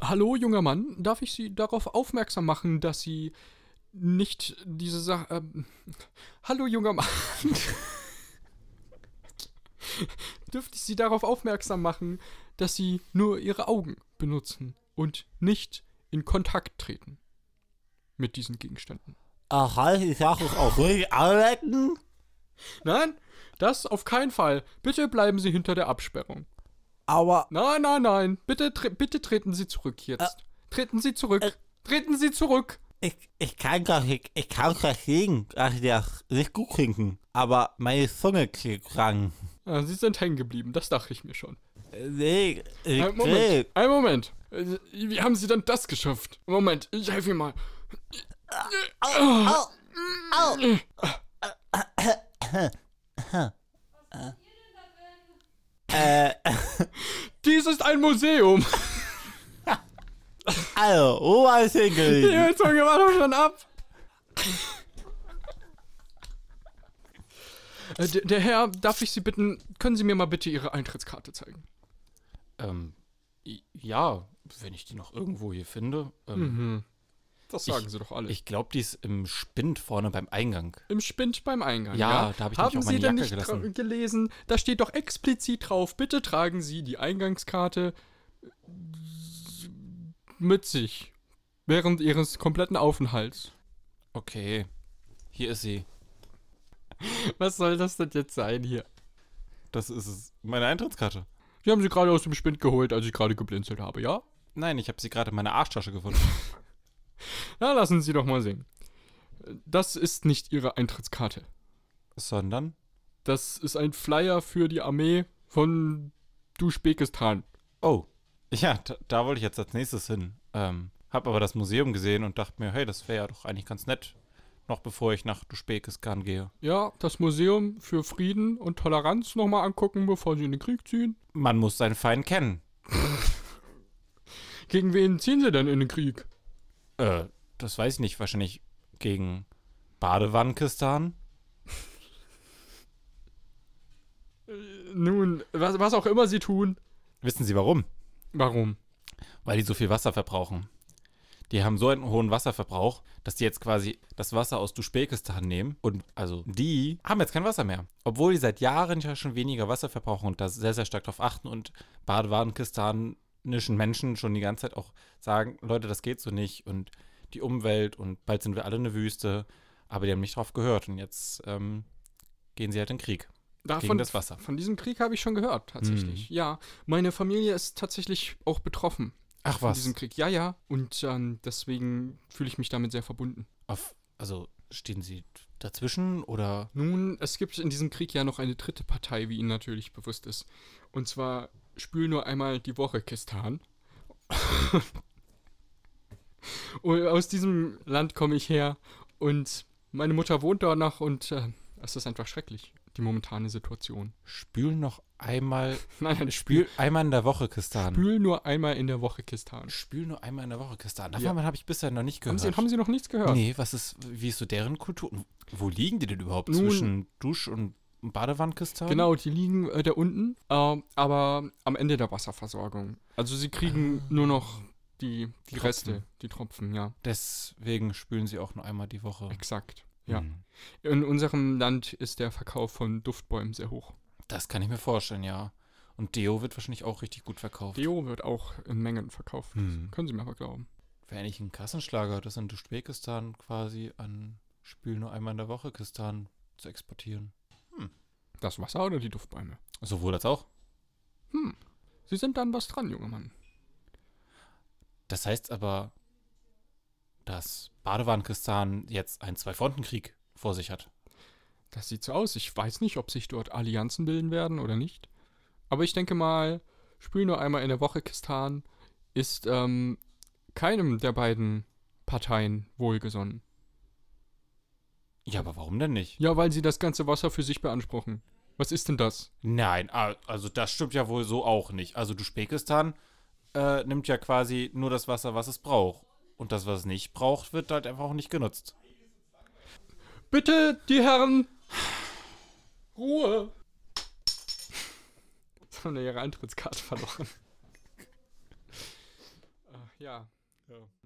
Hallo, junger Mann, darf ich Sie darauf aufmerksam machen, dass Sie nicht diese Sache. Ähm, hallo, junger Mann. Dürfte ich Sie darauf aufmerksam machen, dass Sie nur Ihre Augen benutzen und nicht in Kontakt treten mit diesen Gegenständen? Ach, heißt die Sache auch ruhig arbeiten? Nein, das auf keinen Fall. Bitte bleiben Sie hinter der Absperrung. Aber Nein, nein, nein. Bitte, tre bitte treten Sie zurück jetzt. treten Sie zurück. treten Sie zurück. ich, ich kann das nicht, ich kann verstehen, dass sie das nicht gut trinken. Aber meine Zunge klingt krank. Ah, Sie sind hängen geblieben, das dachte ich mir schon. Nee, ich Ein. Moment, ein Moment. Äh, Wie haben Sie denn das geschafft? Moment, ich helfe Ihnen mal. Äh, Dies ist ein Museum. also, wo war ich hingelegt? Die Zunge war doch schon ab. Äh, der, der Herr, darf ich Sie bitten, können Sie mir mal bitte Ihre Eintrittskarte zeigen? Ähm, i- ja, wenn ich die noch irgendwo hier finde. Ähm, Mhm. Das sagen Ich- Sie doch alle. Ich glaube, die ist im Spind vorne beim Eingang. Im Spind beim Eingang. Ja, Ja, da hab ich Haben auch Sie meine denn Jacke nicht gelassen. gelesen? Da steht doch explizit drauf, bitte tragen Sie die Eingangskarte mit sich während Ihres kompletten Aufenthalts. Okay, hier ist sie. Was soll das denn jetzt sein hier? Das ist es. Meine Eintrittskarte. Sie haben sie gerade aus dem Spind geholt, als ich gerade geblinzelt habe, ja? Nein, ich habe sie gerade in meiner Arschtasche gefunden. Na, lassen Sie doch mal sehen. Das ist nicht Ihre Eintrittskarte. Sondern? Das ist ein Flyer für die Armee von Duschbekistan. Oh, ja, da, da wollte ich jetzt als nächstes hin. Ähm, hab aber das Museum gesehen und dachte mir, hey, das wäre ja doch eigentlich ganz nett. Noch bevor ich nach Duschbekistan gehe. Ja, das Museum für Frieden und Toleranz nochmal angucken, bevor Sie in den Krieg ziehen. Man muss seinen Feind kennen. Gegen wen ziehen Sie denn in den Krieg? Äh, das weiß ich nicht. Wahrscheinlich gegen Badewannenkistan. Nun, was, was auch immer Sie tun. Wissen Sie warum? Warum? Weil die so viel Wasser verbrauchen. Die haben so einen hohen Wasserverbrauch, dass die jetzt quasi das Wasser aus Duschbekistan nehmen. Und also die haben jetzt kein Wasser mehr. Obwohl die seit Jahren ja schon weniger Wasser verbrauchen und da sehr, sehr stark drauf achten und badewanenkistanischen Menschen schon die ganze Zeit auch sagen, Leute, das geht so nicht und die Umwelt und bald sind wir alle eine Wüste. Aber die haben nicht drauf gehört und jetzt ähm, gehen sie halt in den Krieg. Davon, Gegen das Wasser. Von diesem Krieg habe ich schon gehört, tatsächlich. Ja, meine Familie ist tatsächlich auch betroffen Ach von diesem Krieg. Ja, ja. Und ähm, deswegen fühle ich mich damit sehr verbunden. Auf, also stehen sie dazwischen oder Nun, es gibt in diesem Krieg ja noch eine dritte Partei, wie Ihnen natürlich bewusst ist. Und zwar spül nur einmal die Woche Kistan. Und aus diesem Land komme ich her und meine Mutter wohnt dort noch und äh, es ist einfach schrecklich, die momentane Situation. spülen noch einmal Nein, nein, Spül einmal in der Woche Kistan. spül nur einmal in der Woche Kistan. Spül nur einmal in der Woche Kistan. Ja. Davon habe ich bisher noch nicht Haben gehört. Sie, haben Sie noch nichts gehört? nee, was ist, wie ist so deren Kultur? Wo liegen die denn überhaupt? Nun- Zwischen Dusch- und Badewandkistan? Genau, die liegen äh, da unten, äh, aber am Ende der Wasserversorgung. Also sie kriegen nur noch die, die Tropfen. Reste, die Tropfen, ja. Deswegen spülen sie auch nur einmal die Woche. Exakt. Ja. Hm. In unserem Land ist der Verkauf von Duftbäumen sehr hoch. Das kann ich mir vorstellen, ja. Und Deo wird wahrscheinlich auch richtig gut verkauft. Deo wird auch in Mengen verkauft. Hm. Können Sie mir aber glauben. Wäre eigentlich ein Kassenschlager, das in Duschbekistan quasi an Spül nur einmal in der Woche Kistan zu exportieren. Das Wasser oder die Duftbäume? Sowohl als auch. Hm. Sie sind dann was dran, junger Mann. Das heißt aber, dass Badewarenkistan jetzt einen Zwei-Fronten-Krieg vor sich hat. Das sieht so aus. Ich weiß nicht, ob sich dort Allianzen bilden werden oder nicht. Aber ich denke mal, Spül nur einmal in der Woche Kistan ist ähm, keinem der beiden Parteien wohlgesonnen. Ja, aber warum denn nicht? Ja, weil sie das ganze Wasser für sich beanspruchen. Was ist denn das? Nein, also das stimmt ja wohl so auch nicht. Also Duschbekistan äh, nimmt ja quasi nur das Wasser, was es braucht. Und das, was es nicht braucht, wird halt einfach auch nicht genutzt. Bitte, die Herren! Ruhe! Jetzt haben wir ihre Eintrittskarte verloren. ja, Ja.